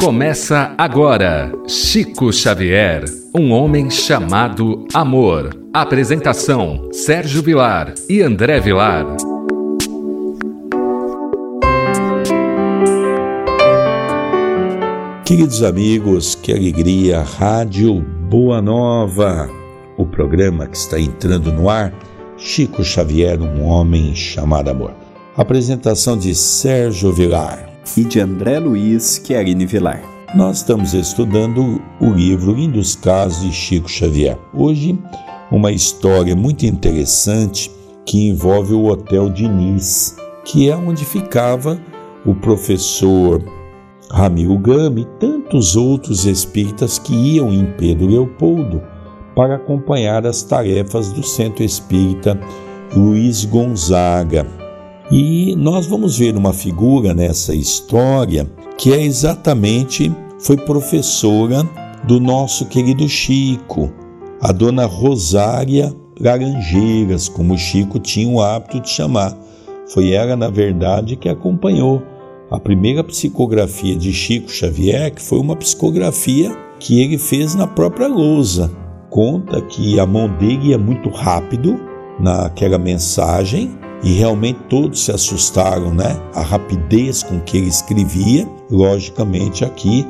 Começa agora Chico Xavier, um homem chamado amor. Apresentação: Sérgio Vilar e André Vilar. Queridos amigos, que alegria! Rádio Boa Nova, o programa que está entrando no ar. Chico Xavier, um homem chamado amor. Apresentação de Sérgio Vilar e de André Luiz Chiarini Vilar. Nós estamos estudando o livro Lindos Casos de Chico Xavier. Hoje, uma história muito interessante que envolve o Hotel Diniz, que é onde ficava o professor Ramiro Gama e tantos outros espíritas que iam em Pedro Leopoldo para acompanhar as tarefas do Centro Espírita Luiz Gonzaga. E nós vamos ver uma figura nessa história que é exatamente foi professora do nosso querido Chico, a dona Rosária Laranjeiras, como o Chico tinha o hábito de chamar. Foi ela, na verdade, que acompanhou a primeira psicografia de Chico Xavier, que foi uma psicografia que ele fez na própria lousa. Conta que a mão dele ia muito rápido naquela mensagem e realmente todos se assustaram, né? A rapidez com que ele escrevia. Logicamente, aqui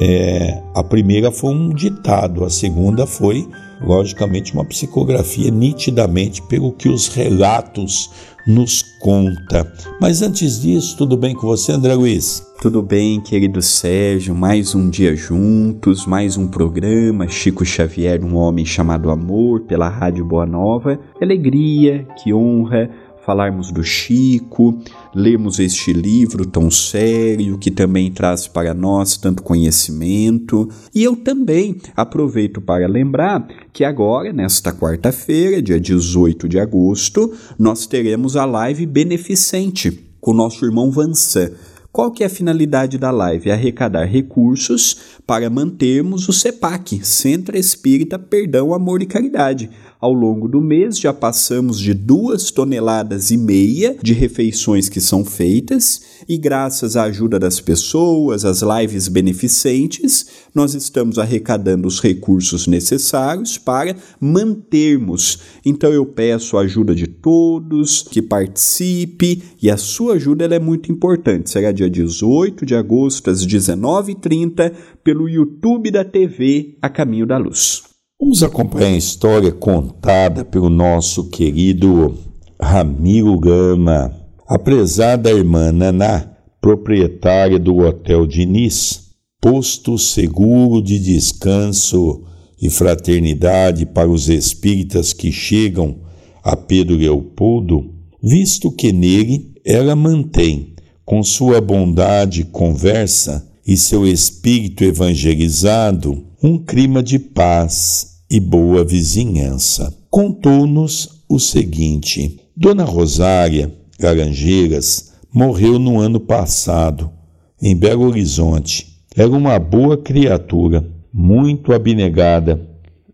é, a primeira foi um ditado, a segunda foi, logicamente, uma psicografia nitidamente pelo que os relatos nos conta. Mas antes disso, tudo bem com você, André Luiz? Tudo bem, querido Sérgio, mais um dia juntos, mais um programa, Chico Xavier, um homem chamado amor, pela Rádio Boa Nova. Que alegria, que honra falarmos do Chico, lermos este livro tão sério que também traz para nós tanto conhecimento. E eu também aproveito para lembrar que agora, nesta quarta-feira, dia 18 de agosto, nós teremos a live beneficente com o nosso irmão Vansan. Qual que é a finalidade da live? É arrecadar recursos para mantermos o CEPAC, Centro Espírita Perdão, Amor e Caridade, ao longo do mês já passamos de duas toneladas e meia de refeições que são feitas e graças à ajuda das pessoas, às lives beneficentes, nós estamos arrecadando os recursos necessários para mantermos. Então eu peço a ajuda de todos que participe e a sua ajuda é muito importante. Será dia 18 de agosto às 19h30 pelo YouTube da TV A Caminho da Luz. Vamos acompanhar a história contada pelo nosso querido Ramiro Gama. A prezada irmã Naná, proprietária do Hotel Diniz, posto seguro de descanso e fraternidade para os espíritas que chegam a Pedro Leopoldo, visto que nele ela mantém, com sua bondade conversa e seu espírito evangelizado, um clima de paz e boa vizinhança. Contou-nos o seguinte: Dona Rosária Laranjeiras morreu no ano passado, em Belo Horizonte. Era uma boa criatura, muito abnegada,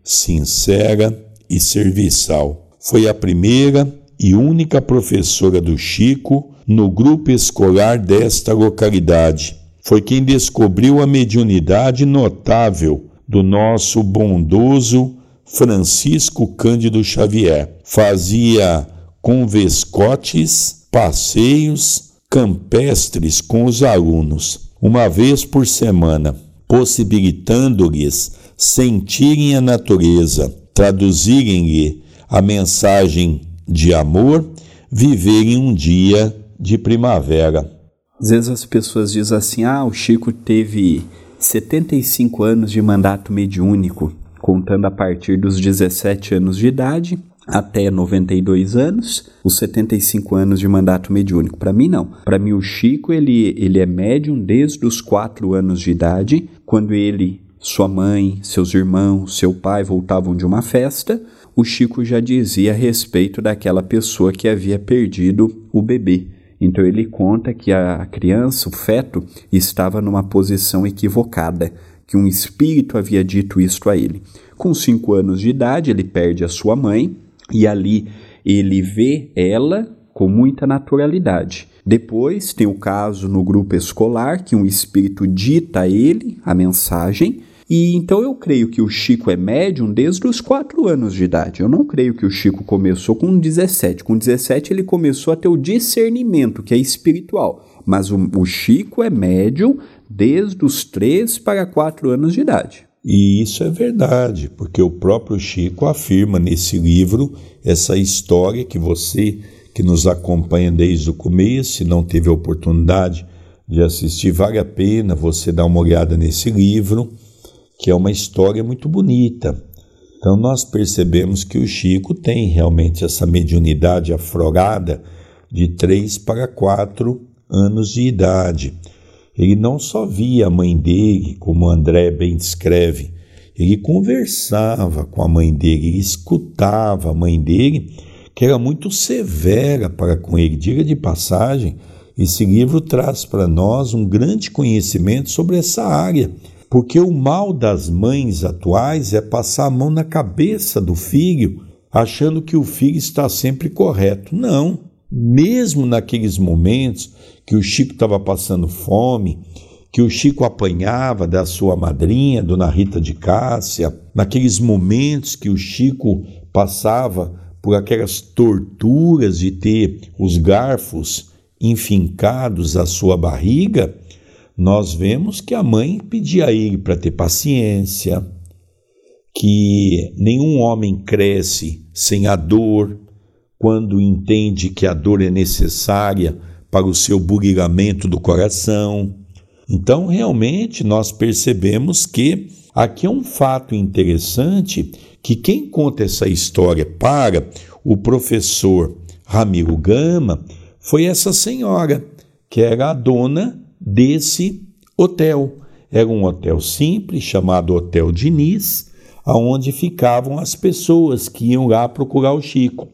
sincera e serviçal. Foi a primeira e única professora do Chico no grupo escolar desta localidade. Foi quem descobriu a mediunidade notável do nosso bondoso Francisco Cândido Xavier. Fazia convescotes, passeios campestres com os alunos, uma vez por semana, possibilitando-lhes sentirem a natureza, traduzirem-lhe a mensagem de amor, viverem um dia de primavera. Às vezes as pessoas dizem assim: ah, o Chico teve 75 anos de mandato mediúnico, contando a partir dos 17 anos de idade até 92 anos, os 75 anos de mandato mediúnico. Para mim, não. Para mim, o Chico ele, ele é médium desde os 4 anos de idade, quando ele, sua mãe, seus irmãos, seu pai voltavam de uma festa. O Chico já dizia a respeito daquela pessoa que havia perdido o bebê. Então ele conta que a criança, o feto, estava numa posição equivocada, que um espírito havia dito isto a ele. Com cinco anos de idade, ele perde a sua mãe e ali ele vê ela com muita naturalidade. Depois tem o caso no grupo escolar, que um espírito dita a ele a mensagem. E então eu creio que o Chico é médium desde os 4 anos de idade. Eu não creio que o Chico começou com 17. Com 17 ele começou a ter o discernimento, que é espiritual. Mas o, o Chico é médium desde os 3 para 4 anos de idade. E isso é verdade, porque o próprio Chico afirma nesse livro essa história que você que nos acompanha desde o começo, se não teve a oportunidade de assistir, vale a pena você dar uma olhada nesse livro, que é uma história muito bonita. Então nós percebemos que o Chico tem realmente essa mediunidade aflorada de 3 para 4 anos de idade. Ele não só via a mãe dele, como André bem descreve, ele conversava com a mãe dele, ele escutava a mãe dele, que era muito severa para com ele. Diga de passagem, esse livro traz para nós um grande conhecimento sobre essa área, porque o mal das mães atuais é passar a mão na cabeça do filho, achando que o filho está sempre correto. Não. Mesmo naqueles momentos que o Chico estava passando fome, que o Chico apanhava da sua madrinha, Dona Rita de Cássia, naqueles momentos que o Chico passava por aquelas torturas de ter os garfos enfincados à sua barriga, nós vemos que a mãe pedia a ele para ter paciência, que nenhum homem cresce sem a dor, quando entende que a dor é necessária para o seu burilamento do coração. Então, realmente, nós percebemos que aqui é um fato interessante que quem conta essa história para o professor Ramiro Gama foi essa senhora, que era a dona desse hotel. Era um hotel simples, chamado Hotel Diniz, aonde ficavam as pessoas que iam lá procurar o Chico.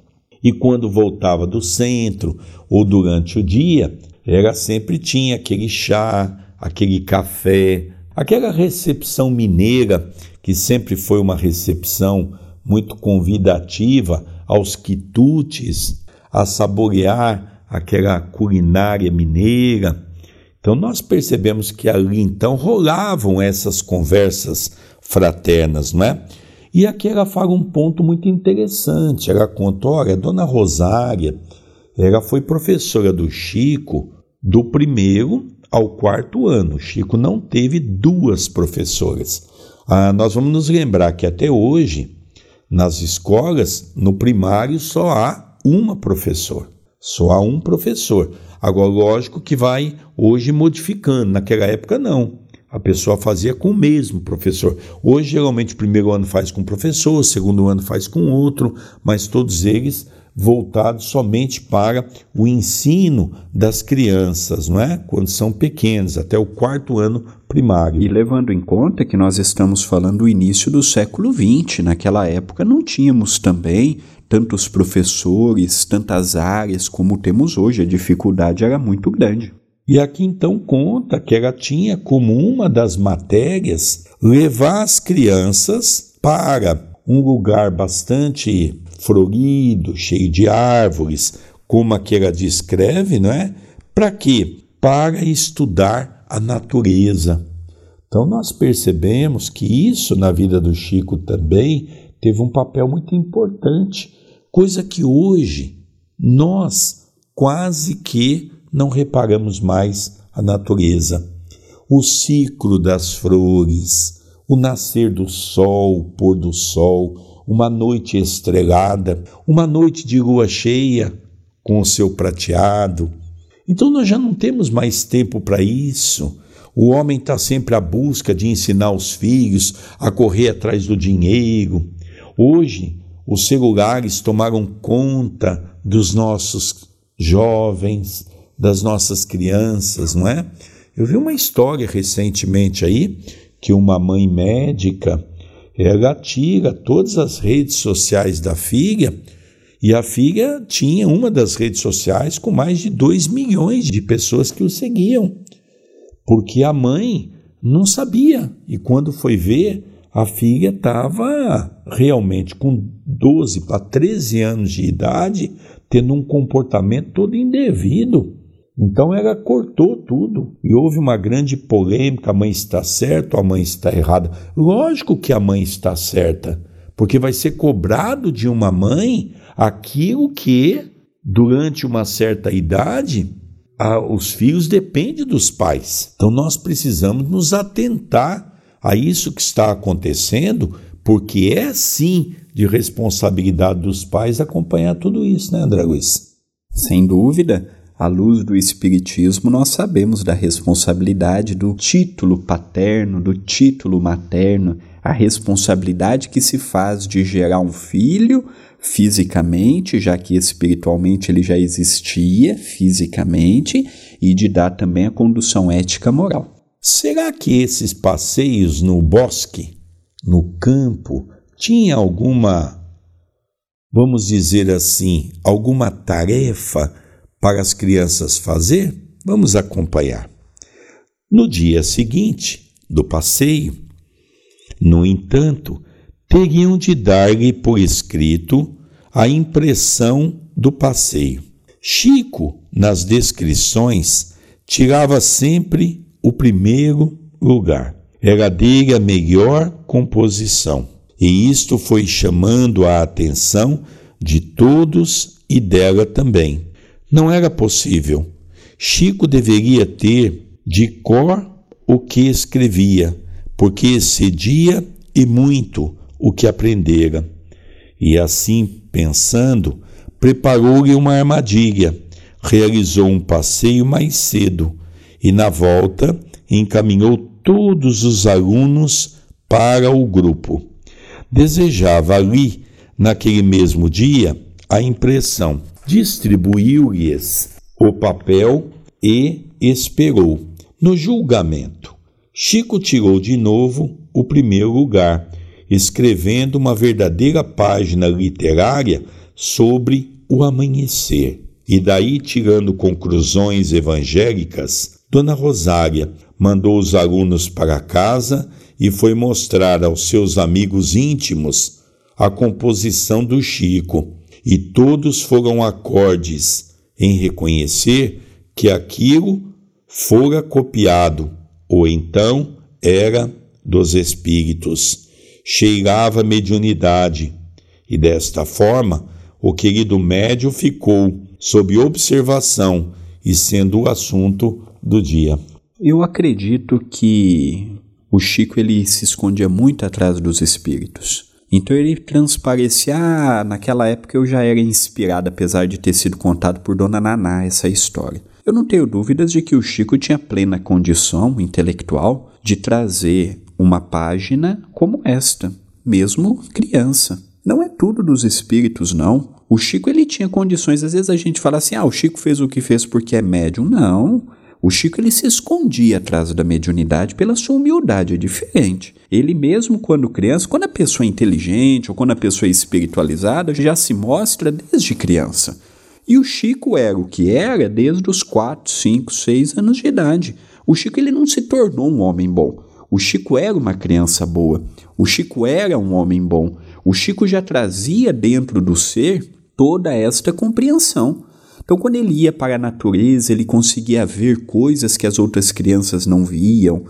E quando voltava do centro ou durante o dia, era sempre tinha aquele chá, aquele café, aquela recepção mineira que sempre foi uma recepção muito convidativa aos quitutes, a saborear aquela culinária mineira. Então nós percebemos que ali então rolavam essas conversas fraternas, não é? E aqui ela fala um ponto muito interessante. Ela conta: olha, dona Rosária, ela foi professora do Chico do primeiro ao quarto ano. O Chico não teve duas professoras. Ah, nós vamos nos lembrar que até hoje, nas escolas, no primário, só há uma professora. Só há um professor. Agora, lógico que vai hoje modificando. Naquela época, não. A pessoa fazia com o mesmo professor. Hoje, geralmente, o primeiro ano faz com o professor, o segundo ano faz com outro, mas todos eles voltados somente para o ensino das crianças, não é? Quando são pequenos, até o quarto ano primário. E levando em conta que nós estamos falando do início do século XX, naquela época não tínhamos também tantos professores, tantas áreas como temos hoje, a dificuldade era muito grande. E aqui então conta que ela tinha como uma das matérias levar as crianças para um lugar bastante florido, cheio de árvores, como aqui ela descreve, não é? Para quê? Para estudar a natureza. Então nós percebemos que isso na vida do Chico também teve um papel muito importante, coisa que hoje nós quase que não reparamos mais a natureza. O ciclo das flores, o nascer do sol, o pôr do sol, uma noite estrelada, uma noite de lua cheia com o seu prateado. Então nós já não temos mais tempo para isso. O homem está sempre à busca de ensinar os filhos a correr atrás do dinheiro. Hoje, os celulares tomaram conta dos nossos jovens, das nossas crianças, não é? Eu vi uma história recentemente aí que uma mãe médica ela tira todas as redes sociais da filha e a filha tinha uma das redes sociais com mais de 2 milhões de pessoas que o seguiam, porque a mãe não sabia e quando foi ver, a filha estava realmente com 12 para 13 anos de idade, tendo um comportamento todo indevido. Então ela cortou tudo e houve uma grande polêmica: a mãe está certa ou a mãe está errada. Lógico que a mãe está certa, porque vai ser cobrado de uma mãe aquilo que, durante uma certa idade, a, os filhos dependem dos pais. Então nós precisamos nos atentar a isso que está acontecendo, porque é sim de responsabilidade dos pais acompanhar tudo isso, né, André Luiz? Sem dúvida. À luz do Espiritismo, nós sabemos da responsabilidade do título paterno, do título materno, a responsabilidade que se faz de gerar um filho fisicamente, já que espiritualmente ele já existia fisicamente, e de dar também a condução ética moral. Será que esses passeios no bosque, no campo, tinha alguma, vamos dizer assim, alguma tarefa para as crianças fazer? Vamos acompanhar. No dia seguinte do passeio, no entanto, teriam de dar-lhe por escrito a impressão do passeio. Chico, nas descrições, tirava sempre o primeiro lugar. Era dele a melhor composição. E isto foi chamando a atenção de todos e dela também. Não era possível. Chico deveria ter de cor o que escrevia, porque excedia e muito o que aprendera. E assim, pensando, preparou-lhe uma armadilha, realizou um passeio mais cedo e, na volta, encaminhou todos os alunos para o grupo. Desejava ali, naquele mesmo dia, a impressão. Distribuiu-lhes o papel e esperou. No julgamento, Chico tirou de novo o primeiro lugar, escrevendo uma verdadeira página literária sobre o amanhecer. E daí, tirando conclusões evangélicas, Dona Rosária mandou os alunos para casa e foi mostrar aos seus amigos íntimos a composição do Chico, e todos foram acordes em reconhecer que aquilo fora copiado, ou então era dos espíritos. Cheirava mediunidade, e desta forma o querido médio ficou sob observação e sendo o assunto do dia. Eu acredito que o Chico ele se escondia muito atrás dos espíritos. Então ele transparecia, ah, naquela época eu já era inspirado, apesar de ter sido contado por Dona Naná essa história. Eu não tenho dúvidas de que o Chico tinha plena condição intelectual de trazer uma página como esta, mesmo criança. Não é tudo dos espíritos, não. O Chico ele tinha condições, às vezes a gente fala assim: "Ah, o Chico fez o que fez porque é médium". Não. O Chico ele se escondia atrás da mediunidade pela sua humildade, é diferente. Ele mesmo quando criança, quando a pessoa é inteligente ou quando a pessoa é espiritualizada, já se mostra desde criança. E o Chico era o que era desde os 4, 5, 6 anos de idade. O Chico ele não se tornou um homem bom. O Chico era uma criança boa. O Chico era um homem bom. O Chico já trazia dentro do ser toda esta compreensão. Então, quando ele ia para a natureza, ele conseguia ver coisas que as outras crianças não viam.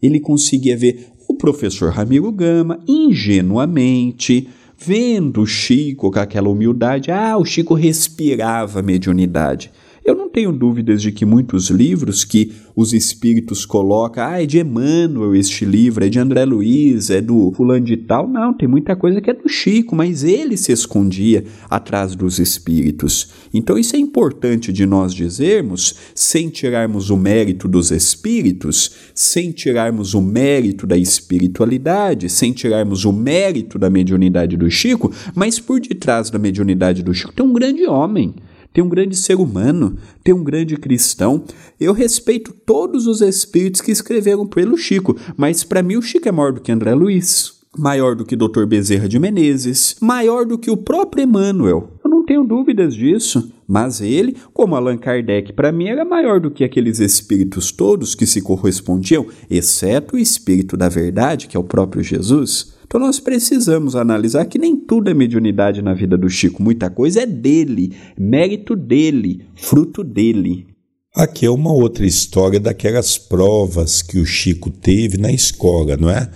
Ele conseguia ver o professor Ramiro Gama ingenuamente, vendo o Chico com aquela humildade. Ah, o Chico respirava mediunidade. Eu não tenho dúvidas de que muitos livros que os espíritos colocam, ah, é de Emmanuel este livro, é de André Luiz, é do fulano de tal. Não, tem muita coisa que é do Chico, mas ele se escondia atrás dos espíritos. Então isso é importante de nós dizermos, sem tirarmos o mérito dos espíritos, sem tirarmos o mérito da espiritualidade, sem tirarmos o mérito da mediunidade do Chico, mas por detrás da mediunidade do Chico tem um grande homem tem um grande ser humano, tem um grande cristão. Eu respeito todos os espíritos que escreveram pelo Chico, mas para mim o Chico é maior do que André Luiz, maior do que Dr. Bezerra de Menezes, maior do que o próprio Emmanuel. Eu não tenho dúvidas disso. Mas ele, como Allan Kardec, para mim era maior do que aqueles espíritos todos que se correspondiam, exceto o espírito da verdade, que é o próprio Jesus. Então nós precisamos analisar que nem tudo é mediunidade na vida do Chico, muita coisa é dele, mérito dele, fruto dele. Aqui é uma outra história daquelas provas que o Chico teve na escola, não é?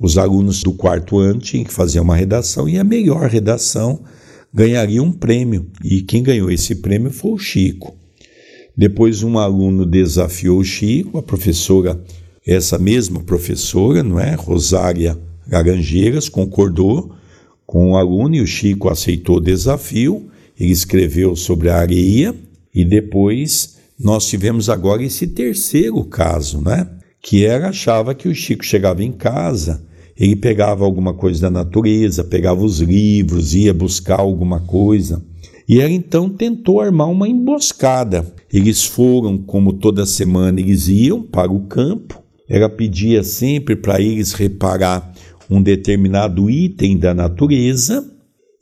Os alunos do quarto ano tinham que fazer uma redação e a melhor redação ganharia um prêmio. E quem ganhou esse prêmio foi o Chico. Depois um aluno desafiou o Chico, a professora, essa mesma professora, não é? Rosária Laranjeiras, concordou com o aluno e o Chico aceitou o desafio. Ele escreveu sobre a areia e depois nós tivemos agora esse terceiro caso, né? Que era achava que o Chico chegava em casa, ele pegava alguma coisa da natureza, pegava os livros, ia buscar alguma coisa. E ela então tentou armar uma emboscada. Eles foram, como toda semana eles iam para o campo. Ela pedia sempre para eles reparar um determinado item da natureza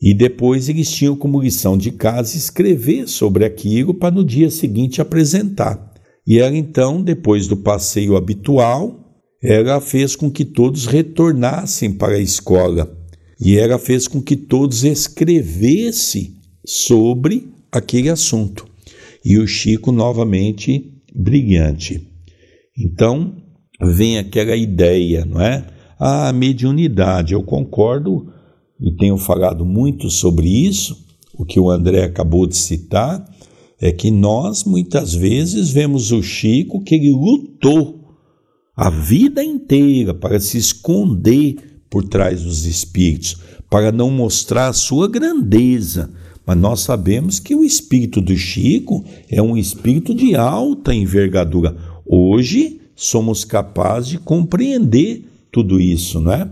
e depois eles tinham como lição de casa escrever sobre aquilo para no dia seguinte apresentar. E ela então, depois do passeio habitual, ela fez com que todos retornassem para a escola. E ela fez com que todos escrevessem sobre aquele assunto. E o Chico novamente brilhante. Então, vem aquela ideia, não é? A mediunidade, eu concordo e tenho falado muito sobre isso, o que o André acabou de citar, é que nós muitas vezes vemos o Chico que ele lutou a vida inteira para se esconder por trás dos espíritos, para não mostrar a sua grandeza. Mas nós sabemos que o espírito do Chico é um espírito de alta envergadura. Hoje somos capazes de compreender tudo isso, não é?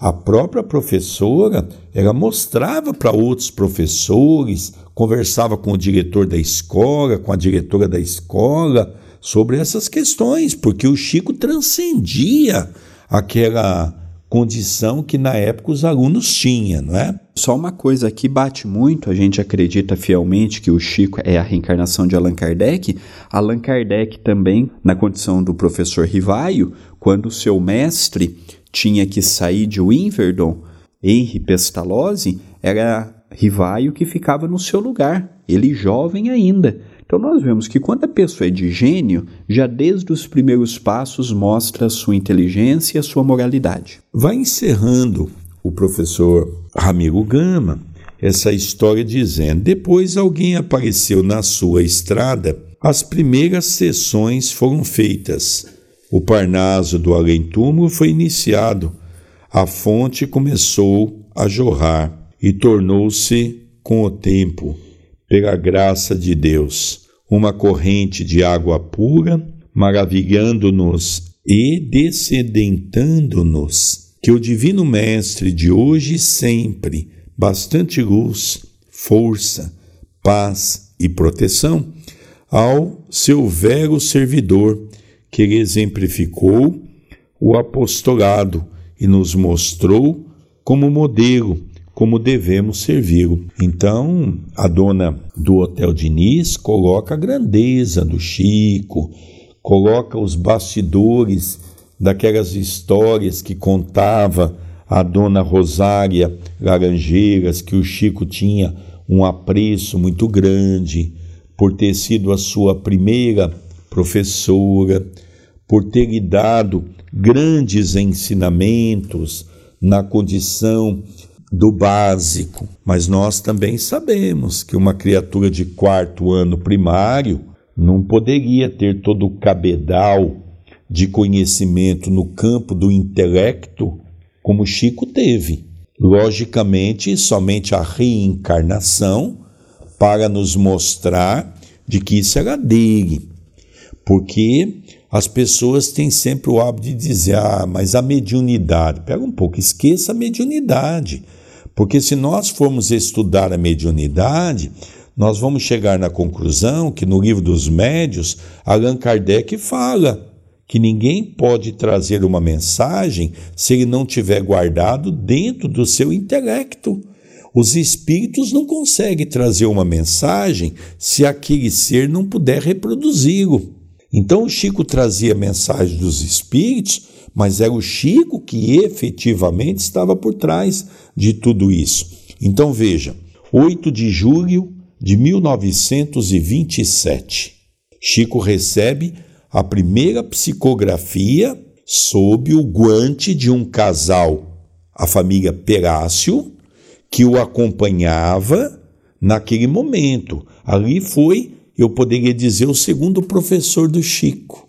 A própria professora, ela mostrava para outros professores, conversava com o diretor da escola, com a diretora da escola, sobre essas questões, porque o Chico transcendia aquela condição que na época os alunos tinham, não é? Só uma coisa que bate muito, a gente acredita fielmente que o Chico é a reencarnação de Allan Kardec. Allan Kardec também, na condição do professor Rivaio, quando seu mestre tinha que sair de Wimbledon, Henri Pestalozzi era Rivaio que ficava no seu lugar, ele jovem ainda. Então nós vemos que quando a pessoa é de gênio, já desde os primeiros passos mostra a sua inteligência e a sua moralidade. Vai encerrando o professor Ramiro Gama essa história dizendo: depois alguém apareceu na sua estrada, as primeiras sessões foram feitas. O Parnaso do além-túmulo foi iniciado, a fonte começou a jorrar e tornou-se, com o tempo, pela graça de Deus, uma corrente de água pura, maravilhando-nos e descedentando-nos, que o Divino Mestre de hoje e sempre, bastante luz, força, paz e proteção, ao seu vero servidor, que exemplificou o apostolado e nos mostrou como modelo, como devemos servi-lo. Então, a dona do Hotel Diniz coloca a grandeza do Chico, coloca os bastidores daquelas histórias que contava a dona Rosária Laranjeiras, que o Chico tinha um apreço muito grande por ter sido a sua primeira professora, por ter lhe dado grandes ensinamentos na condição do básico. Mas nós também sabemos que uma criatura de quarto ano primário não poderia ter todo o cabedal de conhecimento no campo do intelecto como Chico teve. Logicamente, somente a reencarnação para nos mostrar de que isso era dele. Porque as pessoas têm sempre o hábito de dizer: ah, mas a mediunidade. Pega um pouco, esqueça a mediunidade. Porque se nós formos estudar a mediunidade, nós vamos chegar na conclusão que no livro dos médios, Allan Kardec fala que ninguém pode trazer uma mensagem se ele não tiver guardado dentro do seu intelecto. Os espíritos não conseguem trazer uma mensagem se aquele ser não puder reproduzi-lo. Então o Chico trazia mensagem dos espíritos, mas era o Chico que efetivamente estava por trás de tudo isso. Então veja, 8 de julho de 1927. Chico recebe a primeira psicografia sob o guante de um casal, a família Perácio, que o acompanhava naquele momento. Ali foi, eu poderia dizer, o segundo professor do Chico,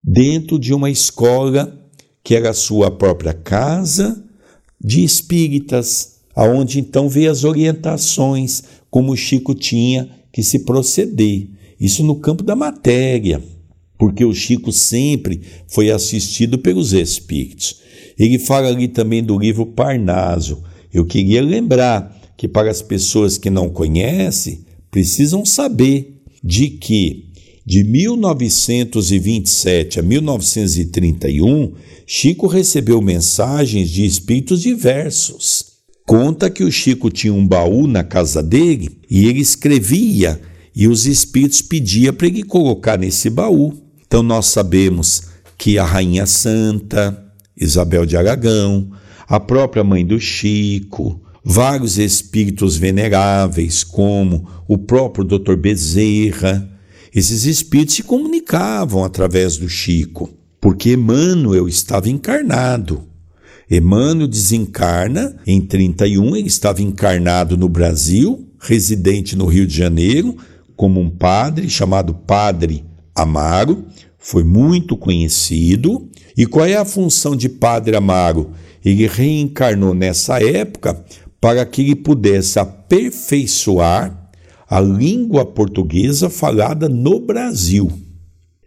dentro de uma escola que era a sua própria casa de espíritas, aonde então veio as orientações como o Chico tinha que se proceder. Isso no campo da matéria porque o Chico sempre foi assistido pelos espíritos. Ele fala ali também do livro Parnaso. Eu queria lembrar que para as pessoas que não conhecem, precisam saber de que de 1927 a 1931, Chico recebeu mensagens de espíritos diversos. Conta que o Chico tinha um baú na casa dele e ele escrevia e os espíritos pediam para ele colocar nesse baú. Então nós sabemos que a Rainha Santa, Isabel de Aragão, a própria mãe do Chico, vários espíritos veneráveis, como o próprio Dr. Bezerra, esses espíritos se comunicavam através do Chico, porque Emmanuel estava encarnado. Emmanuel desencarna em 31, ele estava encarnado no Brasil, residente no Rio de Janeiro, como um padre chamado Padre Amaro, foi muito conhecido. E qual é a função de Padre Amaro? Ele reencarnou nessa época para que ele pudesse aperfeiçoar a língua portuguesa falada no Brasil.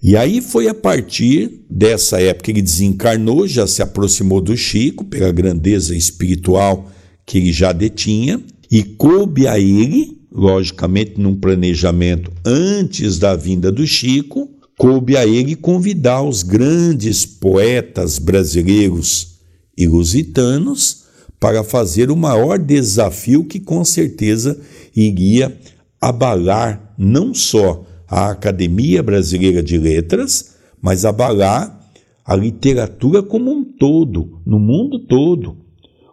E aí foi a partir dessa época que ele desencarnou, já se aproximou do Chico pela grandeza espiritual que ele já detinha, e coube a ele, logicamente num planejamento antes da vinda do Chico, coube a ele convidar os grandes poetas brasileiros e lusitanos para fazer o maior desafio que com certeza iria abalar não só a Academia Brasileira de Letras, mas abalar a literatura como um todo, no mundo todo.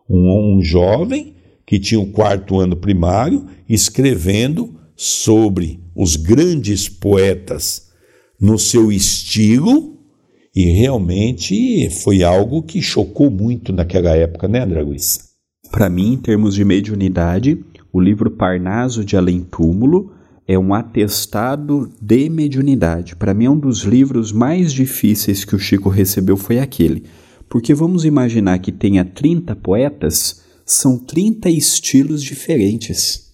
Um, um jovem que tinha o quarto ano primário escrevendo sobre os grandes poetas no seu estilo e realmente foi algo que chocou muito naquela época, né, André Luiz? Para mim, em termos de mediunidade, o livro Parnaso de Além Túmulo é um atestado de mediunidade. Para mim, é um dos livros mais difíceis que o Chico recebeu foi aquele. Porque vamos imaginar que tenha 30 poetas, são 30 estilos diferentes.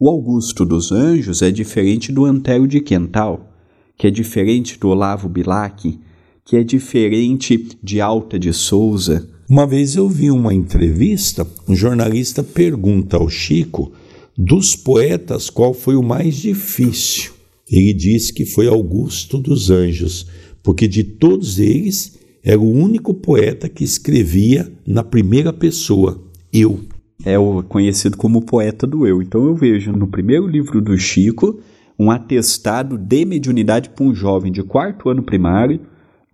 O Augusto dos Anjos é diferente do Antério de Quental que é diferente do Olavo Bilac, que é diferente de Alta de Souza. Uma vez eu vi uma entrevista, um jornalista pergunta ao Chico dos poetas qual foi o mais difícil. Ele disse que foi Augusto dos Anjos, porque de todos eles era o único poeta que escrevia na primeira pessoa, eu. É o conhecido como poeta do eu. Então eu vejo no primeiro livro do Chico um atestado de mediunidade para um jovem de quarto ano primário,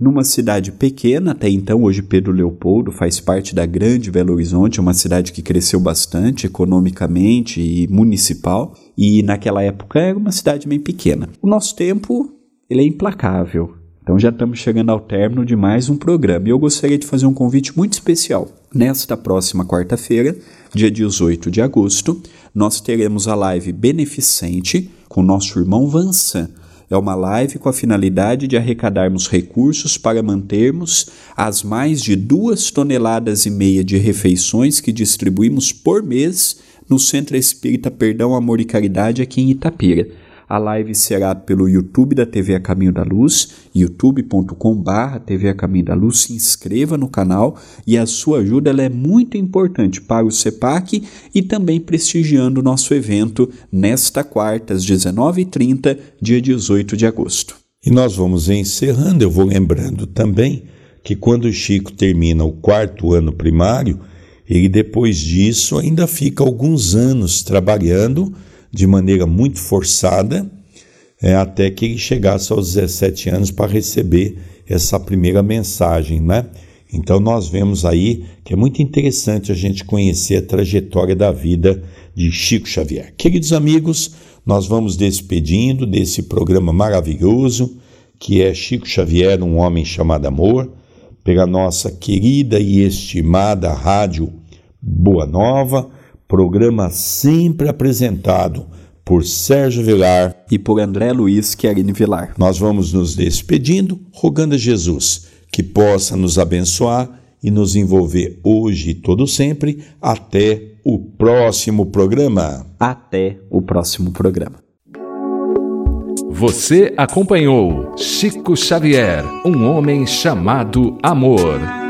numa cidade pequena, até então, hoje Pedro Leopoldo faz parte da grande Belo Horizonte, uma cidade que cresceu bastante economicamente e municipal, e naquela época era uma cidade bem pequena. O nosso tempo, ele é implacável. Então já estamos chegando ao término de mais um programa e eu gostaria de fazer um convite muito especial. Nesta próxima quarta-feira, dia 18 de agosto, nós teremos a live beneficente com nosso irmão Vansan. É uma live com a finalidade de arrecadarmos recursos para mantermos as mais de duas toneladas e meia de refeições que distribuímos por mês no Centro Espírita Perdão, Amor e Caridade aqui em Itapira. A live será pelo YouTube da TV A Caminho da Luz, youtube.com.br TV A Caminho da Luz. Se inscreva no canal e a sua ajuda é muito importante para o CEPAC e também prestigiando o nosso evento nesta quarta, às 19h30, dia 18 de agosto. E nós vamos encerrando. Eu vou lembrando também que quando o Chico termina o quarto ano primário, ele depois disso ainda fica alguns anos trabalhando de maneira muito forçada, é, até que ele chegasse aos 17 anos para receber essa primeira mensagem, né? Então nós vemos aí que é muito interessante a gente conhecer a trajetória da vida de Chico Xavier. Queridos amigos, nós vamos despedindo desse programa maravilhoso que é Chico Xavier, um homem chamado amor, pela nossa querida e estimada rádio Boa Nova, programa sempre apresentado por Sérgio Vilar e por André Luiz Querini Vilar. Nós vamos nos despedindo, rogando a Jesus que possa nos abençoar e nos envolver hoje e todo sempre até o próximo programa. Até o próximo programa. Você acompanhou Chico Xavier, um homem chamado Amor.